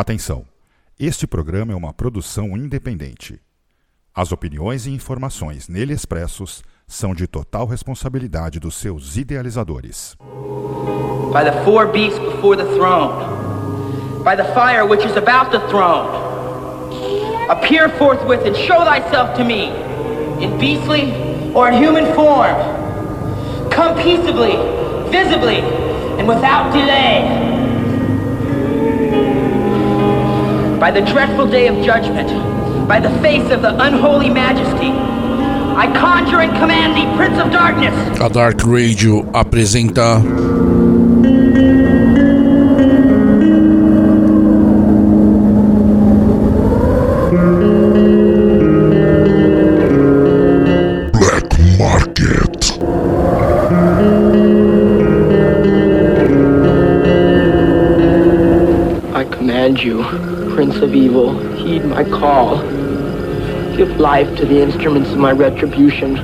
Atenção! Este programa é uma produção independente. As opiniões e informações nele expressos são de total responsabilidade dos seus idealizadores. by the four beasts before the throne, by the fire which is about the throne. Appear forthwith and show thyself to me, in beastly or in human form. Come peaceably, visibly, and without delay. By the dreadful day of judgment, by the face of the unholy majesty, I conjure and command thee, Prince of Darkness, A Dark Radio apresenta Of Evil, heed my call. Give life to the instruments of my retribution.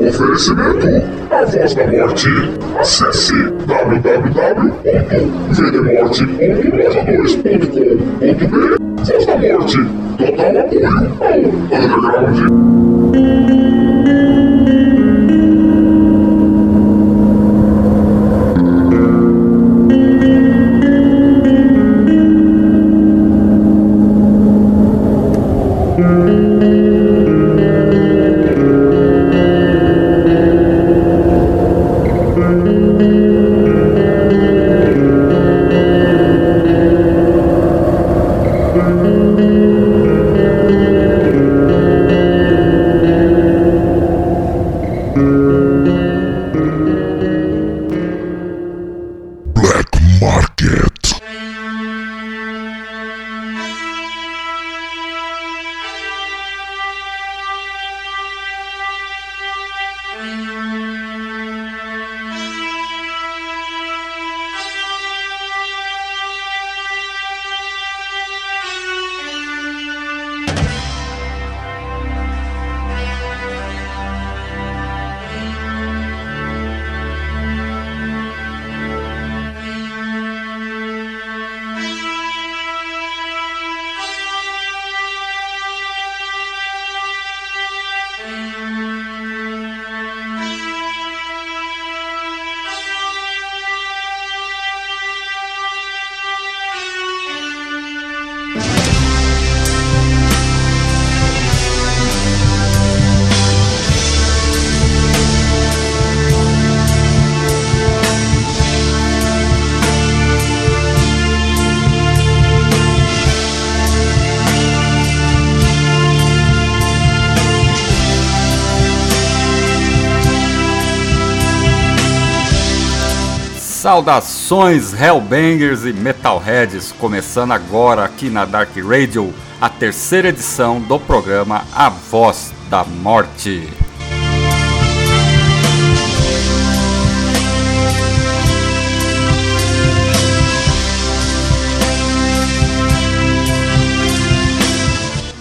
Oferecimento A Voz da Morte. Acesse www.vdmorte.loja2.com.br Voz da Morte. Total apoio ao Underground. Saudações Hellbangers e Metalheads, começando agora aqui na Dark Radio, a terceira edição do programa A Voz da Morte.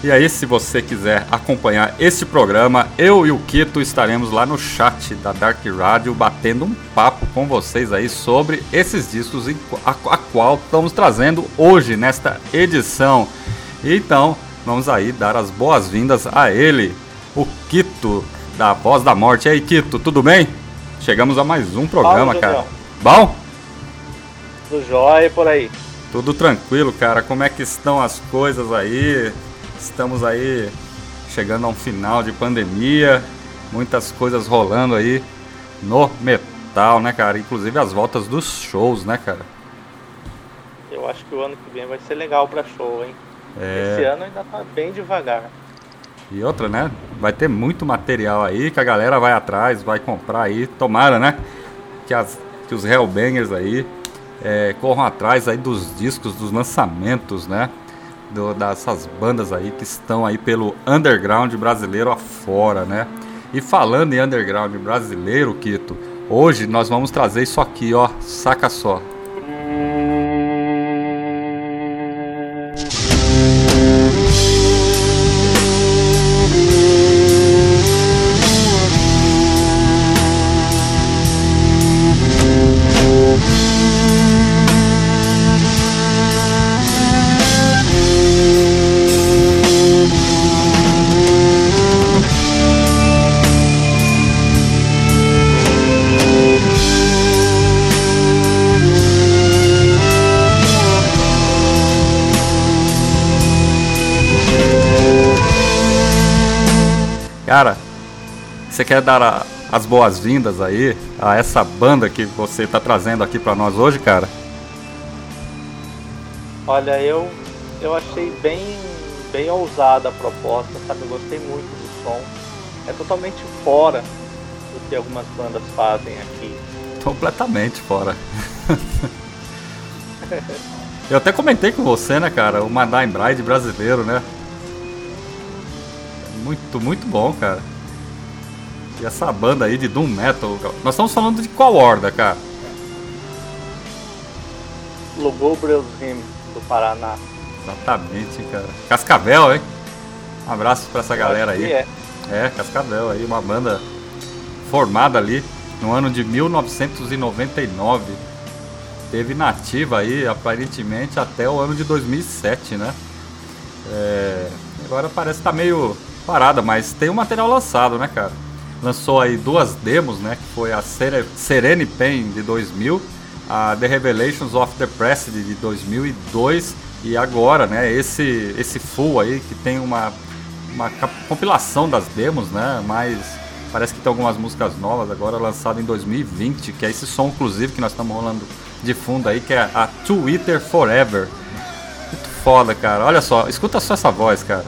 E aí, se você quiser acompanhar este programa, eu e o Kito estaremos lá no chat da Dark Radio batendo um papo com vocês aí sobre esses discos a, a qual estamos trazendo hoje nesta edição. Então, vamos aí dar as boas-vindas a ele, o Kito da Voz da Morte. E aí, Kito, tudo bem? Chegamos a mais um programa, cara. Bom? Do jóia por aí. Tudo tranquilo, cara. Como é que estão as coisas aí? Estamos aí chegando a um final de pandemia, muitas coisas rolando aí no metal, né, cara? Inclusive as voltas dos shows, né, cara? Eu acho que o ano que vem vai ser legal pra show, hein? É. Esse ano ainda tá bem devagar. E outra, né? Vai ter muito material aí que a galera vai atrás, vai comprar aí. Tomara, né? Que, as, que os Hellbangers aí é, corram atrás aí dos discos, dos lançamentos, né? Do, dessas bandas aí que estão aí pelo underground brasileiro afora, né? E falando em underground brasileiro, Kito, hoje nós vamos trazer isso aqui, ó. Saca só. Cara, você quer dar a, as boas-vindas aí a essa banda que você tá trazendo aqui para nós hoje, cara? Olha, eu eu achei bem bem ousada a proposta, sabe? Eu gostei muito do som. É totalmente fora do que algumas bandas fazem aqui. Completamente fora. Eu até comentei com você, né, cara? O Madame Bride brasileiro, né? Muito, muito bom, cara. E essa banda aí de Doom Metal. Nós estamos falando de qual horda, cara? Lugubrious Rim, do Paraná. Exatamente, cara. Cascavel, hein? Um abraço pra essa galera aí. É. É, Cascavel aí, uma banda formada ali no ano de 1999. Teve nativa aí, aparentemente, até o ano de 2007, né? É, agora parece que tá meio parada, mas tem um material lançado, né, cara? Lançou aí duas demos, né? Que foi a Sere- Serene Pain de 2000, a The Revelations of the Press de 2002 e agora, né? Esse esse full aí que tem uma uma compilação das demos, né? Mas parece que tem algumas músicas novas agora lançado em 2020, que é esse som inclusive que nós estamos rolando de fundo aí, que é a Twitter Forever. Muito foda, cara. Olha só, escuta só essa voz, cara.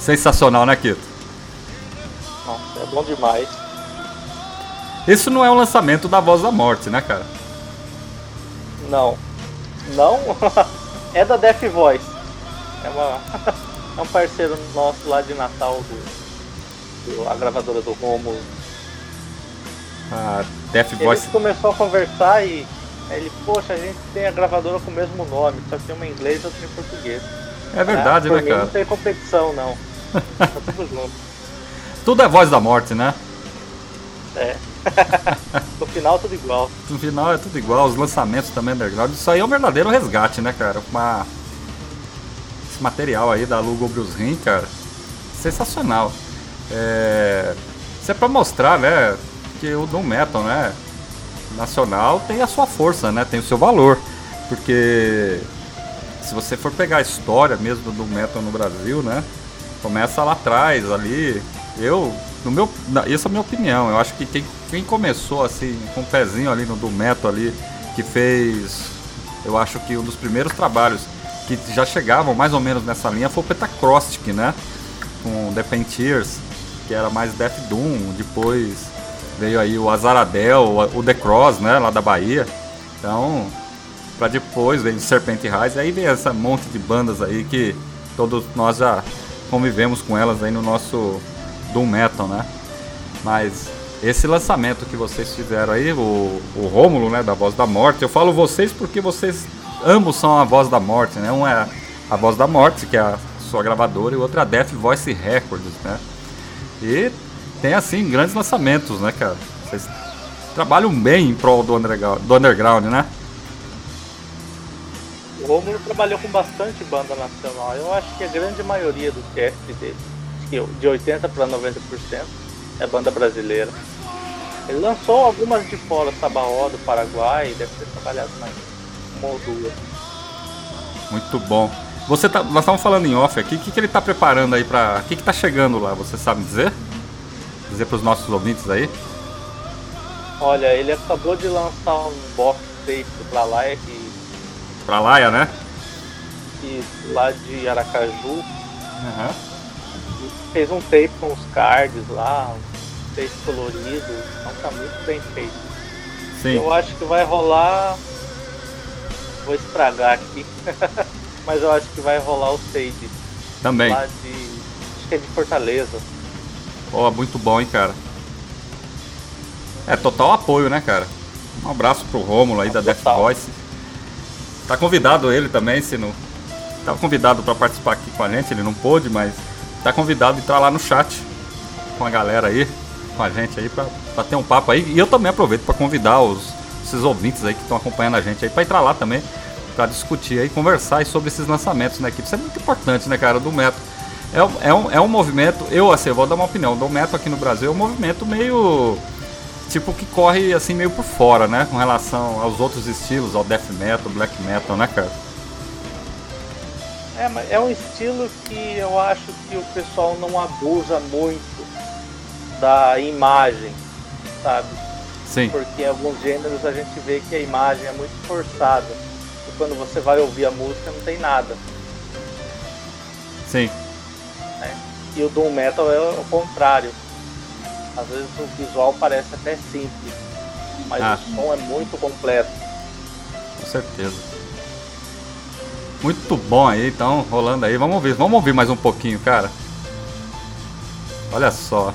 Sensacional, né, Kito? Nossa, é bom demais. Isso não é um lançamento da Voz da Morte, né, cara? Não. Não? é da Death Voice. É, uma, é um parceiro nosso lá de Natal, do, do- a gravadora do Romulo. A Death Ele Voice. começou a conversar e ele, poxa, a gente tem a gravadora com o mesmo nome, só que uma em inglês e outra em português. É verdade, Ah, né, mim cara? Não tem competição, não. tá tudo junto. Tudo é Voz da Morte, né? É. no final tudo igual. No final é tudo igual, os lançamentos também underground. Isso aí é um verdadeiro resgate, né, cara? Uma... Esse material aí da Lugubrious Rim, cara, sensacional. É... Isso é pra mostrar, né, que o Doom Metal, né, nacional tem a sua força, né, tem o seu valor. Porque se você for pegar a história mesmo do Doom Metal no Brasil, né, começa lá atrás, ali. Eu, no meu, essa é a minha opinião. Eu acho que quem, quem começou assim com o pezinho ali no Doom Metal ali, que fez, eu acho que um dos primeiros trabalhos que já chegavam mais ou menos nessa linha foi o Petacrostic, né? Com The Painteers, que era mais Death Doom. Depois veio aí o Azaradel, o The Cross, né? Lá da Bahia. Então, Pra depois vem Serpent Rise, aí vem essa monte de bandas aí que todos nós já convivemos com elas aí no nosso Doom Metal, né? Mas esse lançamento que vocês fizeram aí, o, o Rômulo, né, da Voz da Morte, eu falo vocês porque vocês ambos são a Voz da Morte, né? Um é a Voz da Morte, que é a sua gravadora, e o outro é a Death Voice Records, né? E tem assim grandes lançamentos, né, cara? Vocês trabalham bem em prol do underground, do underground né? O Romulo trabalhou com bastante banda nacional. Eu acho que a grande maioria do cast dele, de 80 para 90%, é banda brasileira. Ele lançou algumas de fora, Sabaó do Paraguai, deve ter trabalhado mais uma ou duas. Muito bom. Você tá, nós estávamos falando em off aqui, o que, que ele está preparando aí para. O que está chegando lá? Você sabe dizer? Dizer para os nossos ouvintes aí? Olha, ele acabou de lançar um box tape pra lá, que, Pra Laia, né? que lá de Aracaju. Aham. Fez um tape com os cards lá, um tape colorido, então tá muito bem feito. Sim. Eu acho que vai rolar. Vou estragar aqui. Mas eu acho que vai rolar o Sage Também. lá de. Acho que é de Fortaleza. Ó, muito bom, hein, cara. É total apoio, né, cara? Um abraço pro Rômulo aí da Death Total. Voice. Tá convidado ele também, se não. Tá convidado para participar aqui com a gente, ele não pôde, mas tá convidado a entrar lá no chat com a galera aí, com a gente aí, pra, pra ter um papo aí. E eu também aproveito para convidar os, esses ouvintes aí que estão acompanhando a gente aí pra entrar lá também, pra discutir aí, conversar sobre esses lançamentos, né? Que isso é muito importante, né, cara, do método. É, um- é, um, é um movimento, eu assim, eu vou dar uma opinião, o metal aqui no Brasil é um movimento meio. Tipo, que corre assim meio por fora, né? Com relação aos outros estilos, ao death metal, black metal, né, cara? É, mas é um estilo que eu acho que o pessoal não abusa muito da imagem, sabe? Sim, Porque em alguns gêneros a gente vê que a imagem é muito forçada. E quando você vai ouvir a música não tem nada. sim. E o Doom Metal é o contrário. Às vezes o visual parece até simples, mas Ah. o som é muito completo. Com certeza. Muito bom aí, então, rolando aí. Vamos ouvir, vamos ouvir mais um pouquinho, cara. Olha só.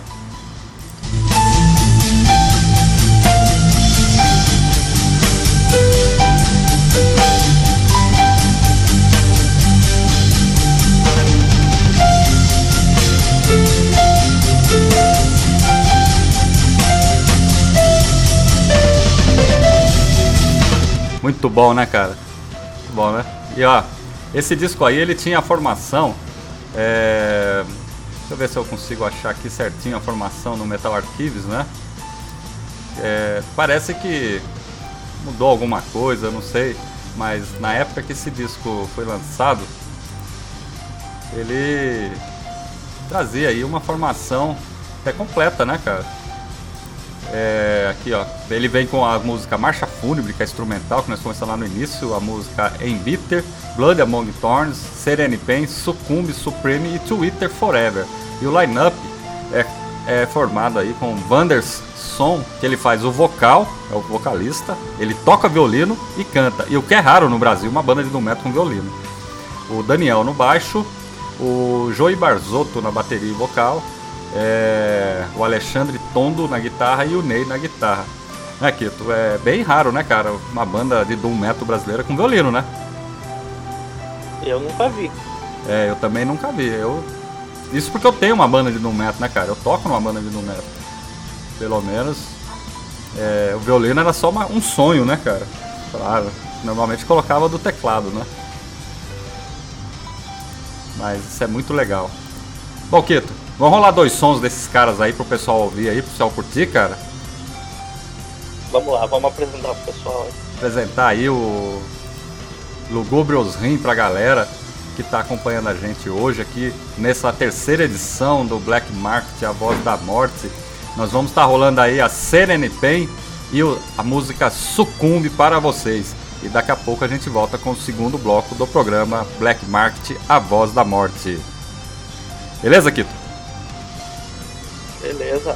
Muito bom, né, cara? Muito bom, né? E ó, esse disco aí ele tinha a formação. é, Deixa eu ver se eu consigo achar aqui certinho a formação no Metal Archives, né? É, Parece que mudou alguma coisa, não sei. Mas na época que esse disco foi lançado, ele trazia aí uma formação até completa, né, cara? É, aqui ó, ele vem com a música Marcha Fúnebre, que é instrumental, que nós começamos lá no início, a música Embitter, Blood Among Thorns, Serene Pain, Succumb, Supreme e Twitter Forever. E o line-up é, é formado aí com Wanderson, que ele faz o vocal, é o vocalista, ele toca violino e canta. E o que é raro no Brasil, uma banda de doom metal com violino. O Daniel no baixo, o Joey Barzotto na bateria e vocal, é, o Alexandre Tondo na guitarra e o Ney na guitarra. Né, Kito? É bem raro, né, cara? Uma banda de doom metal brasileira com violino, né? Eu nunca vi. É, eu também nunca vi. Eu... Isso porque eu tenho uma banda de doom metal, né, cara? Eu toco numa banda de doom metal. Pelo menos. é, o violino era só uma- um sonho, né, cara? Claro. Normalmente colocava do teclado, né? Mas isso é muito legal. Bom, Kito, vamos rolar dois sons desses caras aí pro pessoal ouvir aí, pro pessoal curtir, cara. Vamos lá, vamos apresentar pro pessoal. aí. apresentar aí o Lugubrious Rim pra galera que tá acompanhando a gente hoje aqui nessa terceira edição do Black Market, a voz da morte. Nós vamos estar rolando aí a Serene Pain e a música Sucumbe para vocês. E daqui a pouco a gente volta com o segundo bloco do programa Black Market, a voz da morte. Beleza, Kito? Beleza.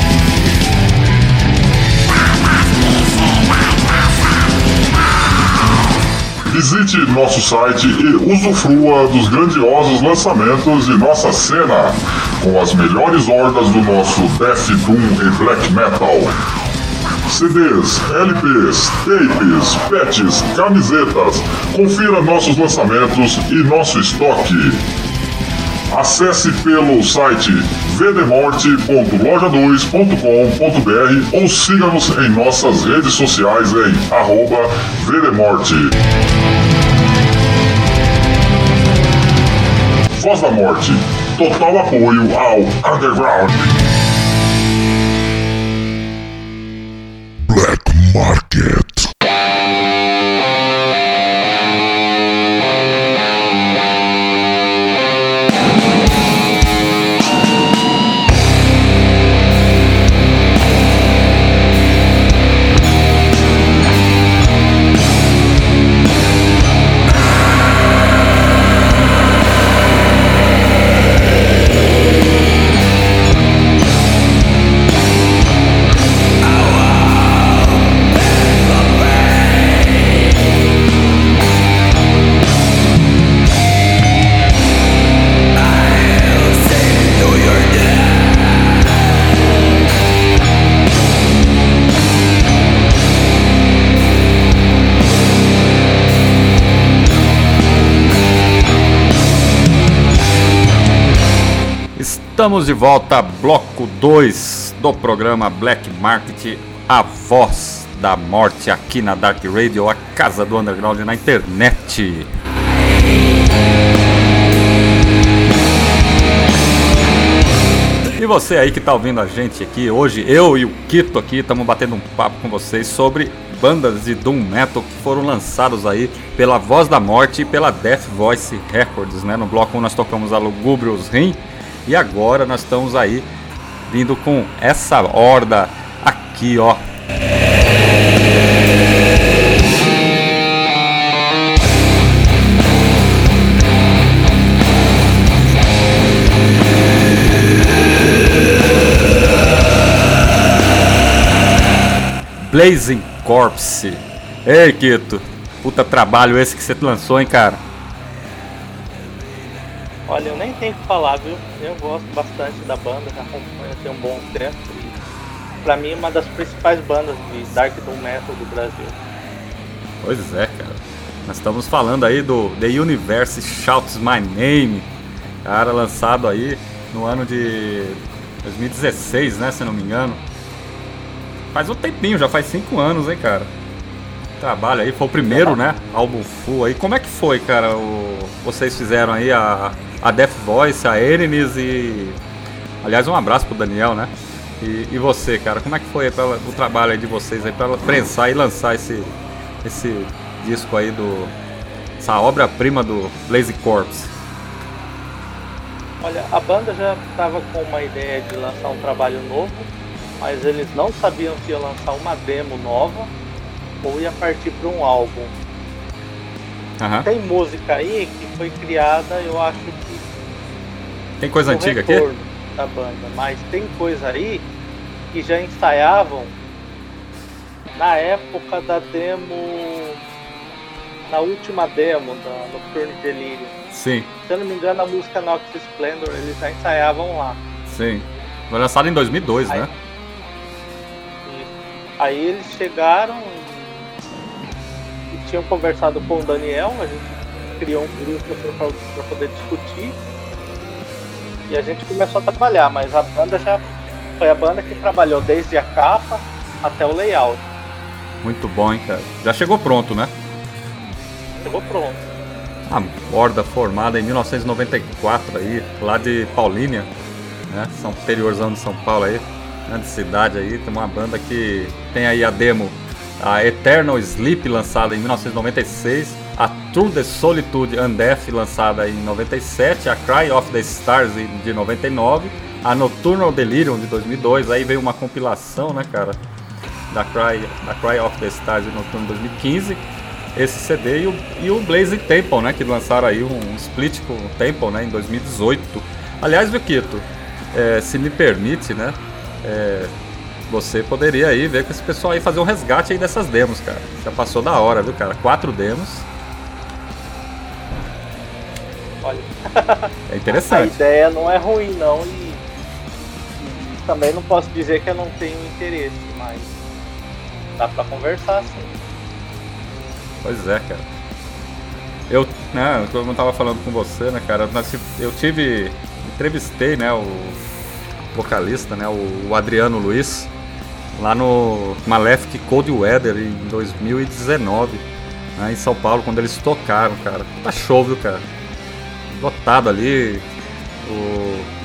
Visite nosso site e usufrua dos grandiosos lançamentos de nossa cena, com as melhores hordas do nosso Death Doom e Black Metal. CDs, LPs, tapes, patches, camisetas. Confira nossos lançamentos e nosso estoque. Acesse pelo site vdemorte.loja2.com.br ou siga-nos em nossas redes sociais em arroba vdemorte. Voz da Morte. Total apoio ao Underground. Estamos de volta, bloco 2 do programa Black Market, a voz da morte aqui na Dark Radio, a casa do underground na internet. E você aí que tá ouvindo a gente aqui, hoje eu e o Kito aqui estamos batendo um papo com vocês sobre bandas de Doom Metal que foram lançados aí pela Voz da Morte e pela Death Voice Records, né? No bloco 1 nós tocamos a Lugubrious Rim e agora nós estamos aí vindo com essa horda aqui, ó. Blazing Corpse. Ei, Kito. Puta trabalho esse que você lançou, hein, cara? Olha, eu nem tenho que falar, viu? Eu gosto bastante da banda, já acompanho tem um bom tempo. E pra mim, uma das principais bandas de Dark Doom Metal do Brasil. Pois é, cara. Nós estamos falando aí do The Universe Shouts My Name, cara, lançado aí no ano de 2016, né, se não me engano. Faz um tempinho, já faz cinco anos, hein, cara. Trabalho aí, foi o primeiro, né, álbum full aí. Como é que foi, cara, o... vocês fizeram aí a, a Death Voice, a Enemies e... Aliás, um abraço pro Daniel, né? E, e você, cara, como é que foi pra, o trabalho de vocês aí pra prensar e lançar esse, esse disco aí do... Essa obra-prima do Blaze Corpse? Olha, a banda já estava com uma ideia de lançar um trabalho novo, mas eles não sabiam se ia lançar uma demo nova ou ia partir para um álbum. Aham. Tem música aí que foi criada, eu acho Tem coisa antiga aqui? da banda, mas tem coisa aí que já ensaiavam na época da demo, na última demo da Nocturne Delirium. Sim, Se eu não me engano, a música Nox Splendor eles já ensaiavam lá. sim. Foi lançado em 2002, Aí- né? Aí eles chegaram e, e tinham conversado com o Daniel, a gente criou um grupo para poder discutir. E a gente começou a trabalhar, mas a banda já foi a banda que trabalhou desde a capa até o layout. Muito bom, hein, cara. Já chegou pronto, né? Chegou pronto. A horda formada em 1994 aí, lá de Paulínia, né? São interiorzão de São Paulo aí, grande cidade aí, tem uma banda que tem aí a demo a Eternal Sleep, lançada em 1996, a True the Solitude and Death, lançada em 97, a Cry of the Stars, de 99, a Nocturnal Delirium, de 2002, aí veio uma compilação, né, cara, da Cry, da Cry of the Stars, de Nocturnal 2015, esse CD, e o, e o Blaze Temple, né, que lançaram aí um, split com o Temple, né, em 2018. Aliás, Viquito, é, se me permite, né, é, você poderia aí ver com esse pessoal aí fazer um resgate aí dessas demos, cara. Já passou da hora, viu, cara? Quatro demos. É interessante. A ideia não é ruim não e, e, também não posso dizer que eu não tenho interesse, mas dá pra conversar sim. Pois é, cara. Eu, né, como eu tava falando com você, né, cara, eu tive. Entrevistei, né, o vocalista, né, o Adriano Luiz lá no Malefic Cold Weather em 2019, né, em São Paulo, quando eles tocaram, cara. Tá show, viu, cara? Lotado ali. O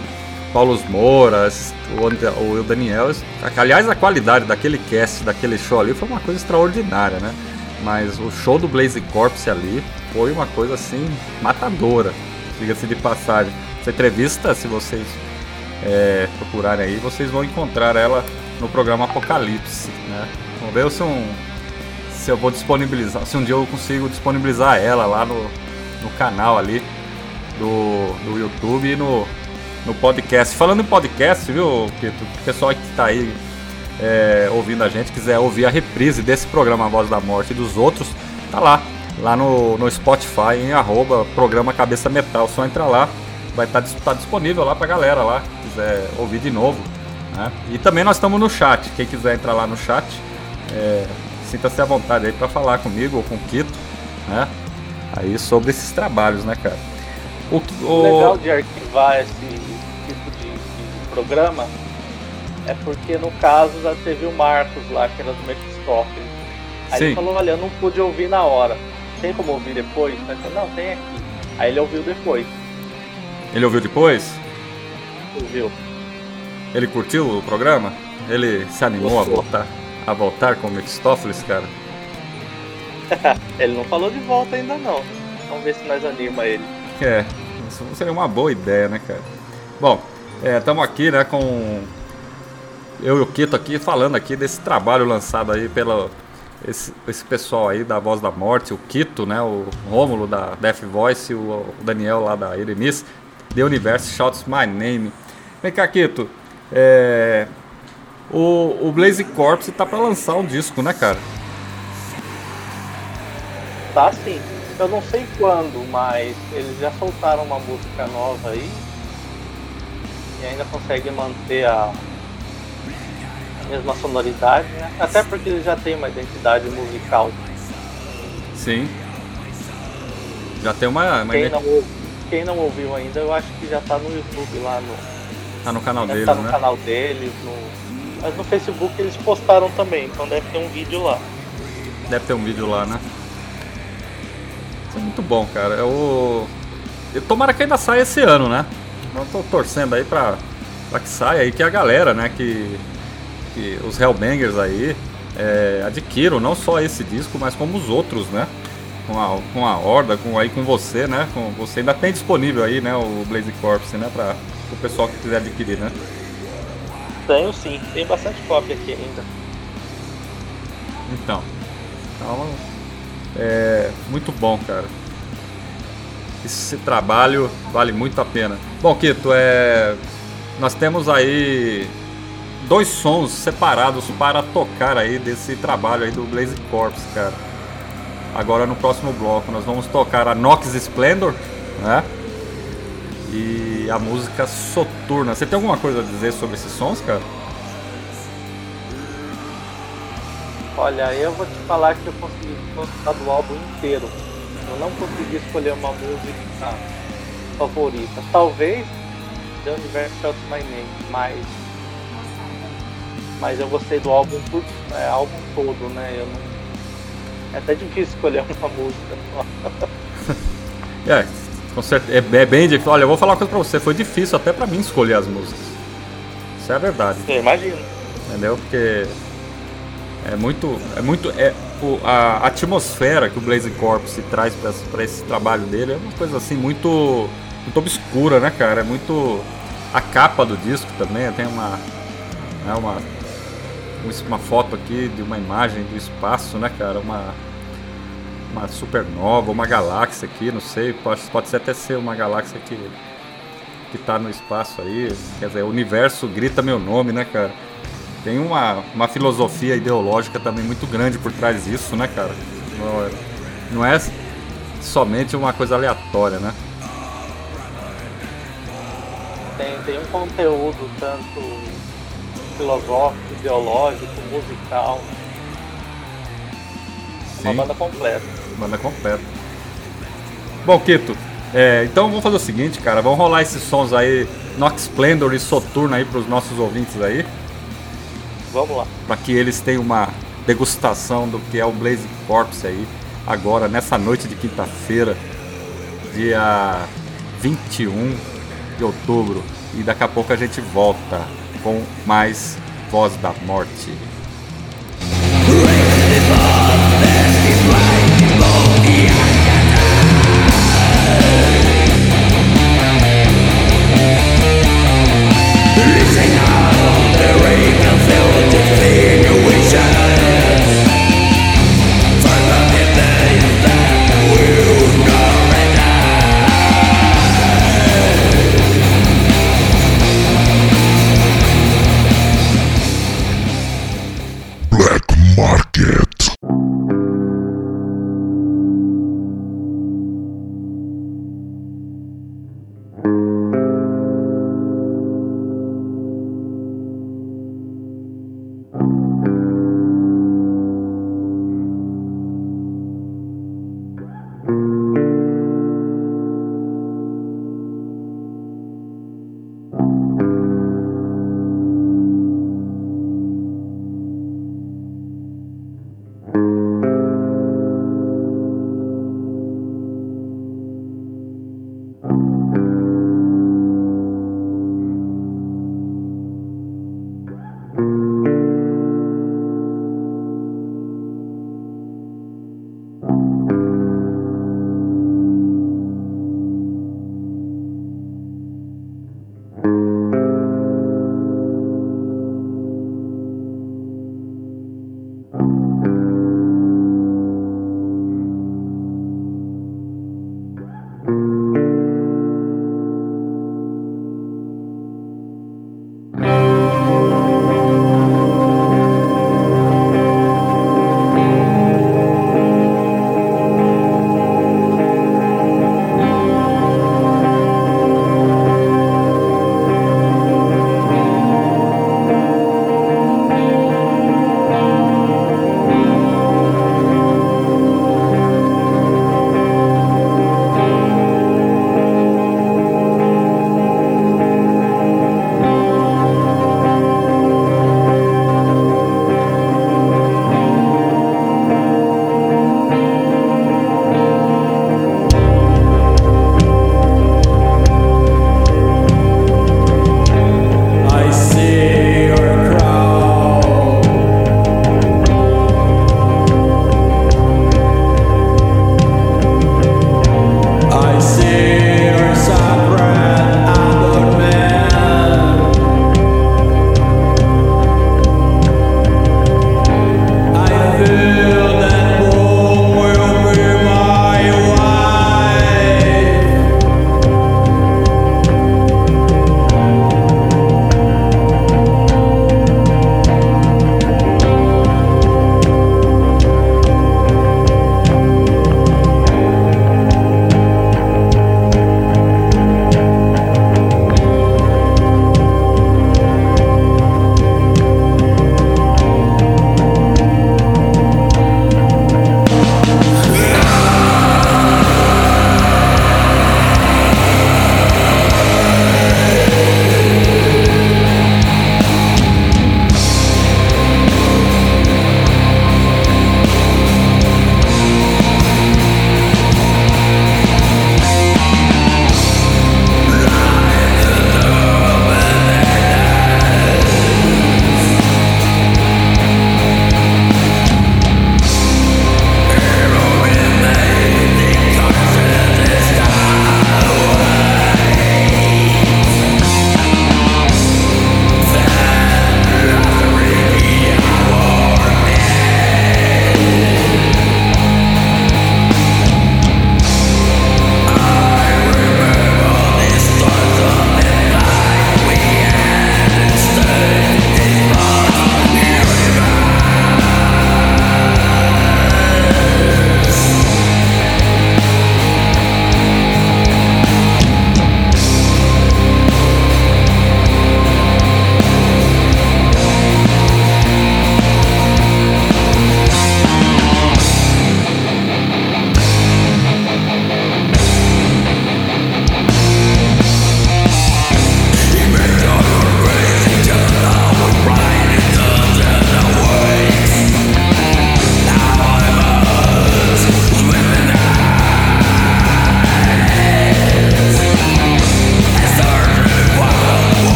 Paulo Moura, o, Daniel. Aliás, a qualidade daquele cast, daquele show ali foi uma coisa extraordinária, né? Mas o show do Blaze Corpse ali foi uma coisa assim matadora, diga-se de passagem. Essa entrevista, se vocês é, procurarem aí, vocês vão encontrar ela no programa Apocalipse, né? Vamos ver se, um, se eu vou disponibilizar, se um dia eu consigo disponibilizar ela lá no, no canal ali do, do YouTube e no, no podcast. Falando em podcast, viu, Pito? O pessoal que está aí é, ouvindo a gente, quiser ouvir a reprise desse programa Voz da Morte e dos outros, tá lá, lá no, no Spotify, em arroba, programa Cabeça Metal. Só entrar lá, vai estar tá, tá disponível lá pra galera lá, quiser ouvir de novo. Né? E também nós estamos no chat. Quem quiser entrar lá no chat, é, sinta-se à vontade aí para falar comigo ou com o Kito, né? Aí sobre esses trabalhos, né, cara? O, o... legal de arquivar esse tipo de, de, programa é porque no caso já teve o Marcos lá, que era do Mephistófeles. Aí Sim. ele falou, olha, eu não pude ouvir na hora. Tem como ouvir depois? Falei, não, tem aqui. Aí ele ouviu depois. Ele ouviu depois? Ouviu. Ele curtiu o programa? Ele se animou a voltar, a voltar com o Mephistófeles, cara? ele não falou de volta ainda não. Vamos ver se nós anima ele. É, isso seria uma boa ideia, né, cara? Bom, estamos é, aqui, né, com eu e o Kito aqui falando aqui desse trabalho lançado aí pela esse, esse pessoal aí da Voz da Morte, o Kito, né, o Rômulo da Death Voice, o, Daniel lá da Eremis, The Universe Shouts My Name. Vem cá, Kito, é, o, o Blaze Corpse tá para lançar um disco, né, cara? Tá sim. Eu não sei quando, mas eles já soltaram uma música nova aí. E ainda conseguem manter a, mesma sonoridade, né? Até porque eles já têm uma identidade musical. Sim. Já tem uma. uma quem, não, quem não ouviu ainda, eu acho que já tá no YouTube lá no Tá no canal deve deles, tá no né? canal deles, no... mas no Facebook eles postaram também, então deve ter um vídeo lá. Deve ter um vídeo lá, né? É muito bom, cara. Eu... eu tomara que ainda saia esse ano, né? Eu tô torcendo aí pra, pra que saia aí, que a galera, né, que, que os Hellbangers aí é, adquiram não só esse disco, mas como os outros, né? Com a, com a Horda, com, aí com você, né? Com, você ainda tem disponível aí, né, o Blaze Corpse, né, pra, o pessoal que quiser adquirir, né? Tenho sim, tem bastante cópia aqui ainda. Então, então é muito bom, cara. Esse trabalho vale muito a pena. Bom, Kito, é, nós temos aí dois sons separados para tocar aí desse trabalho aí do Blaze Corps, cara. Agora no próximo bloco nós vamos tocar a Nox Splendor, né? e a música Soturna. Você tem alguma coisa a dizer sobre esses sons, cara? Olha, eu vou te falar que eu consegui gostar do álbum inteiro. Eu não consegui escolher uma música favorita. Talvez The Universe Shouts My Name, mas mas eu gostei do álbum por é, álbum todo, né? Eu não... É até difícil escolher uma música. é, com certeza, é, é bem difícil. Olha, eu vou falar uma coisa pra você. Foi difícil até pra mim escolher as músicas. Isso é a verdade. Eu imagino. Entendeu? Porque É muito. É muito. É, o, a atmosfera que o Blaze Corpse traz para esse trabalho dele é uma coisa assim muito. Muito obscura, né, cara? É muito. A capa do disco também tem uma. É uma. Uma foto aqui de uma imagem do espaço, né, cara? Uma. Uma supernova, uma galáxia aqui, não sei. Pode, pode até ser uma galáxia que. Que tá no espaço aí. Quer dizer, o universo grita meu nome, né, cara? Tem uma, uma filosofia ideológica também muito grande por trás disso, né, cara? Não é, não é somente uma coisa aleatória, né? Tem, tem um conteúdo tanto filosófico, ideológico, musical. Sim. Uma banda completa. Banda completa. Bom, Kito, é, então vamos fazer o seguinte, cara. Vamos rolar esses sons aí, Nox Splendor e Soturno aí para os nossos ouvintes aí. Vamos lá. Para que eles tenham uma degustação do que é o Blaze Corpse aí, agora nessa noite de quinta-feira, dia 21 de outubro. E daqui a pouco a gente volta com mais Voz da Morte.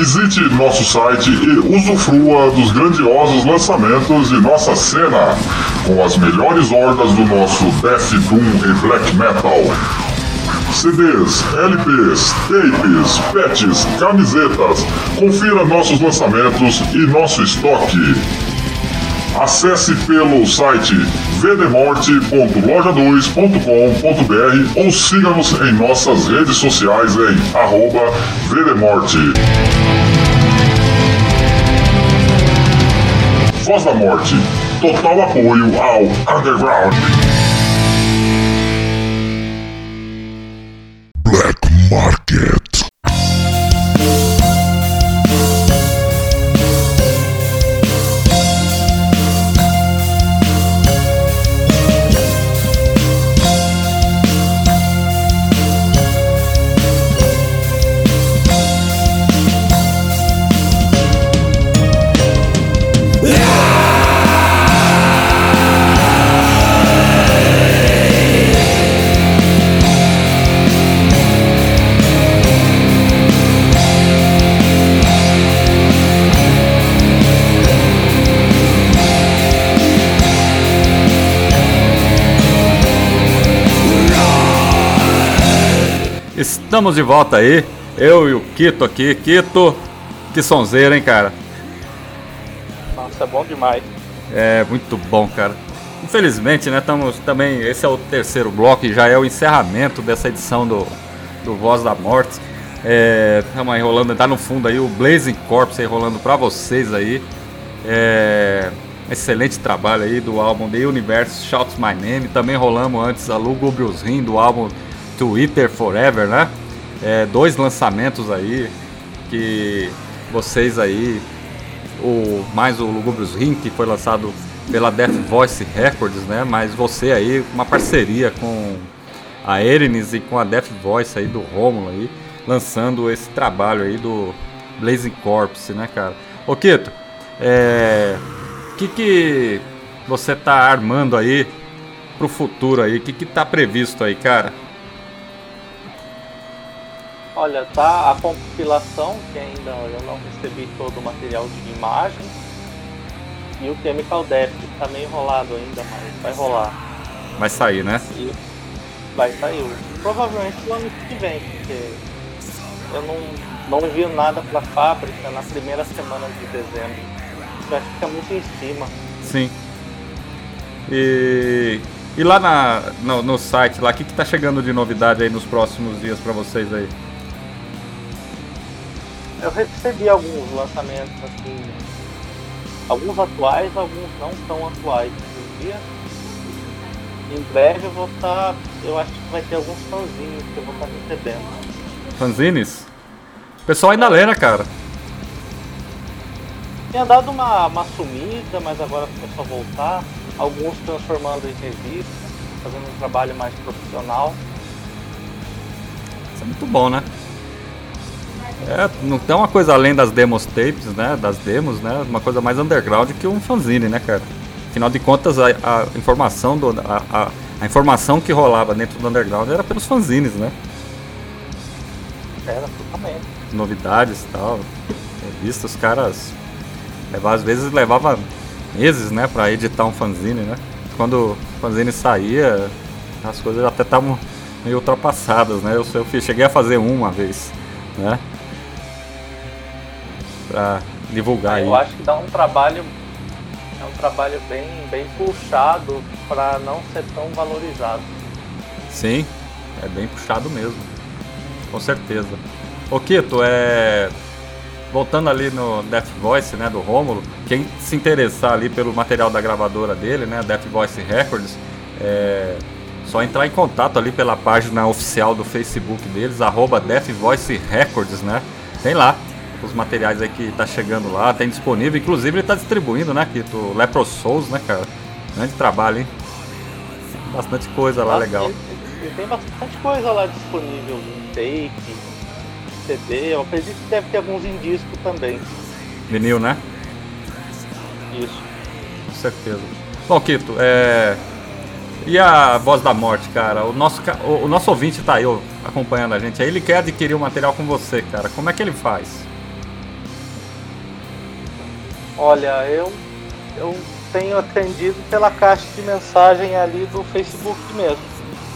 Visite nosso site e usufrua dos grandiosos lançamentos de nossa cena, com as melhores hordas do nosso Death Doom e Black Metal. CDs, LPs, tapes, patches, camisetas. Confira nossos lançamentos e nosso estoque. Acesse pelo site vdemorte.loja2.com.br ou siga-nos em nossas redes sociais em arroba vdemorte. Voz da Morte. Total apoio ao Underground. Black Market. Estamos de volta aí, eu e o Kito aqui. Kito, que sonzeira, hein, cara? Nossa, é bom demais. É muito bom, cara. Infelizmente, né, estamos também. Esse é o terceiro bloco e já é o encerramento dessa edição do, do Voz da Morte. Estamos aí rolando, tá no fundo aí o Blazing Corpse aí rolando pra vocês aí. É, excelente trabalho aí do álbum The Universe Shouts My Name. Também rolamos antes a Lugubrious Rim do álbum Twitter Forever, né? É, dois lançamentos aí que vocês aí, o mais o Lugubrious Rim que foi lançado pela Death Voice Records, né? Mas você aí uma parceria com a Erenis e com a Death Voice aí do Romulo aí, lançando esse trabalho aí do Blazing Corpse, né, cara? Ô Kito, é, que que você tá armando aí pro futuro aí? O que que tá previsto aí, cara? Olha, tá a compilação, que ainda eu não recebi todo o material de imagem. E o Chemical Death tá meio enrolado ainda, mas vai rolar. Vai sair, né? E vai sair. Provavelmente no ano que vem, porque eu não, não envio nada pra fábrica na primeira semana de dezembro. Vai ficar muito em cima. Sim. E, e lá na, no, no site, lá, o que, que tá chegando de novidade aí nos próximos dias pra vocês aí? Eu recebi alguns lançamentos assim, alguns atuais, alguns não tão atuais por dia. Em breve eu vou estar, eu acho que vai ter alguns fanzinhos que eu vou estar recebendo. Fanzines? O pessoal ainda lê, né, cara? Tinha dado uma, uma sumida, mas agora começou a voltar. Alguns transformando em revista, fazendo um trabalho mais profissional. Isso é muito bom, né? É, não tem uma coisa além das demos tapes, né? Das demos, né? Uma coisa mais underground que um fanzine, né, cara? Afinal de contas, a, a informação do, a, a, a informação que rolava dentro do underground era pelos fanzines, né? Era totalmente. Novidades e tal. Revista, os caras levava, às vezes levava meses, né, pra editar um fanzine, né? Quando o fanzine saía, as coisas até estavam meio ultrapassadas, né? Eu, eu cheguei a fazer um uma vez, né? Pra divulgar aí. Eu acho que dá um trabalho, é um trabalho bem, bem puxado para não ser tão valorizado. Sim, é bem puxado mesmo. Com certeza. Ô Kito, é. Voltando ali no Death Voice, né, do Rômulo, quem se interessar ali pelo material da gravadora dele, né, Death Voice Records, é só entrar em contato ali pela página oficial do Facebook deles, arroba Death Voice Records, né? tem lá os materiais aí que tá chegando lá, tem disponível. Inclusive ele tá distribuindo, né, Kito? Lepro Souls, né, cara? Grande trabalho, hein? Bastante coisa lá legal. Tem, tem bastante coisa lá disponível, take, CD, eu acredito que deve ter alguns em disco também. Vinil, né? Isso. Com certeza. Bom, Kito, é. E a Voz da Morte, cara? O nosso, o, o nosso ouvinte tá aí ó, acompanhando a gente aí, ele quer adquirir o material com você, cara. Como é que ele faz? Olha, eu, eu tenho atendido pela caixa de mensagem ali do Facebook mesmo.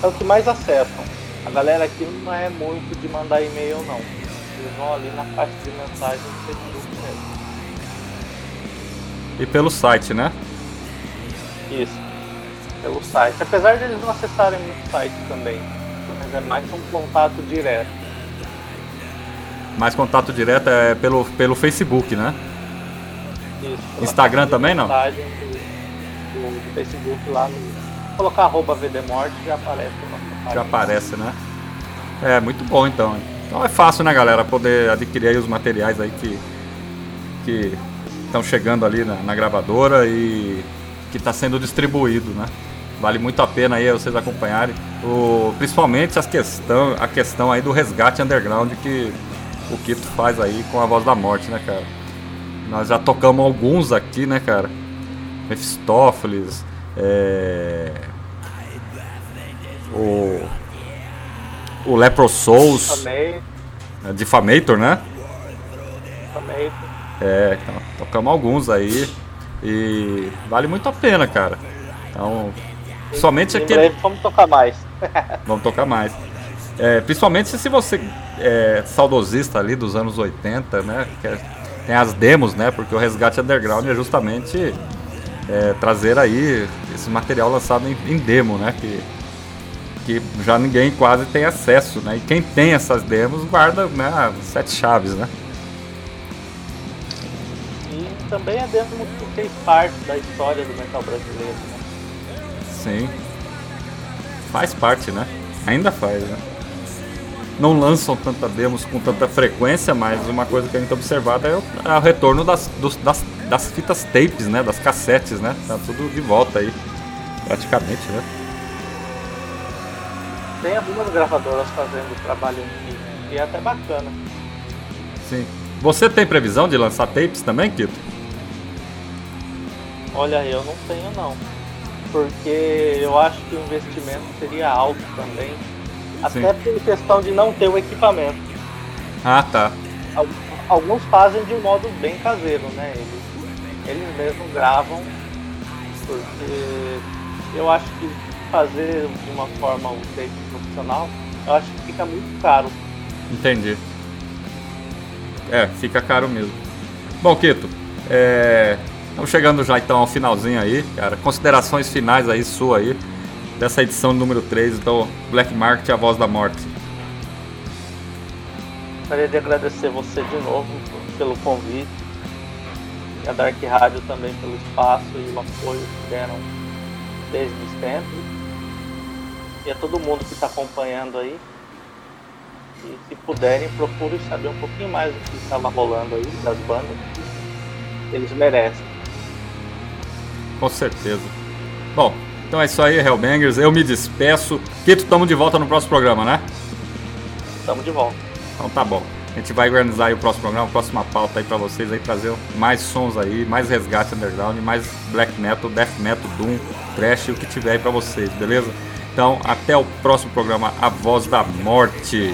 É o que mais acessam. A galera aqui não é muito de mandar e-mail não. Eles vão ali na caixa de mensagem do Facebook mesmo. E pelo site, né? Isso. Pelo site. Apesar de eles não acessarem muito site também. Mas é mais um contato direto. Mais contato direto é pelo, pelo Facebook, né? Isso. Instagram também não? Do, do, Facebook lá no. Colocar arroba VDMorte já aparece. Já aparece, né? É, muito bom então. Então é fácil, né, galera, poder adquirir aí os materiais aí que que estão chegando ali na, na gravadora e que está sendo distribuído, né? Vale muito a pena aí vocês acompanharem, o, principalmente as questão, a questão aí do resgate underground que o Kito faz aí com a voz da morte, né, cara? Nós já tocamos alguns aqui, né, cara? Mephistófeles, é... o o Lepro Souls, Defamator, né? Defamator. É, então, tocamos alguns aí e vale muito a pena, cara. Então, somente aquele. Vamos tocar mais. vamos tocar mais. É, principalmente se você é saudosista ali dos anos 80, né? É, tem as demos, né? Porque o Resgate Underground é justamente é, trazer aí esse material lançado em, em, demo, né? Que, que já ninguém quase tem acesso, né? E quem tem essas demos guarda né, sete chaves, né? E também é demo que fez parte da história do metal brasileiro, né? Sim. Faz parte, né? Ainda faz, né? Não lançam tanta demos com tanta frequência, mas uma coisa que a gente tem observado é o, é o retorno das, dos, das, das fitas tapes, né? Das cassetes, né? Tá tudo de volta aí, praticamente, né? Tem algumas gravadoras fazendo trabalho aqui, e é até bacana. Sim. Você tem previsão de lançar tapes também, Kito? Olha, eu não tenho não porque eu acho que o investimento seria alto também. Até Sim. por questão de não ter o equipamento. Ah, tá. Alguns fazem de um modo bem caseiro, né? Eles, eles mesmos gravam, porque eu acho que fazer de uma forma um take profissional, eu acho que fica muito caro. Entendi. É, fica caro mesmo. Bom, Quito, é, Estamos chegando já então ao finalzinho aí, cara. Considerações finais aí sua aí dessa edição número 3 do Black Market A Voz da Morte. Gostaria de agradecer você de novo pelo convite e a Dark Rádio também pelo espaço e o apoio que deram desde os tempos. E a todo mundo que está acompanhando aí. E se puderem, procurem saber um pouquinho mais do que estava rolando aí, das bandas. Eles merecem. Com certeza. Bom, então é isso aí, Hellbangers. Eu me despeço. Kito, estamos de volta no próximo programa, né? Estamos de volta. Então tá bom. A gente vai organizar o próximo programa, a próxima pauta aí pra vocês aí, trazer mais sons aí, mais resgate underground, mais black metal, death metal, doom, trash, o que tiver aí pra vocês, beleza? Então, até o próximo programa, A Voz da Morte.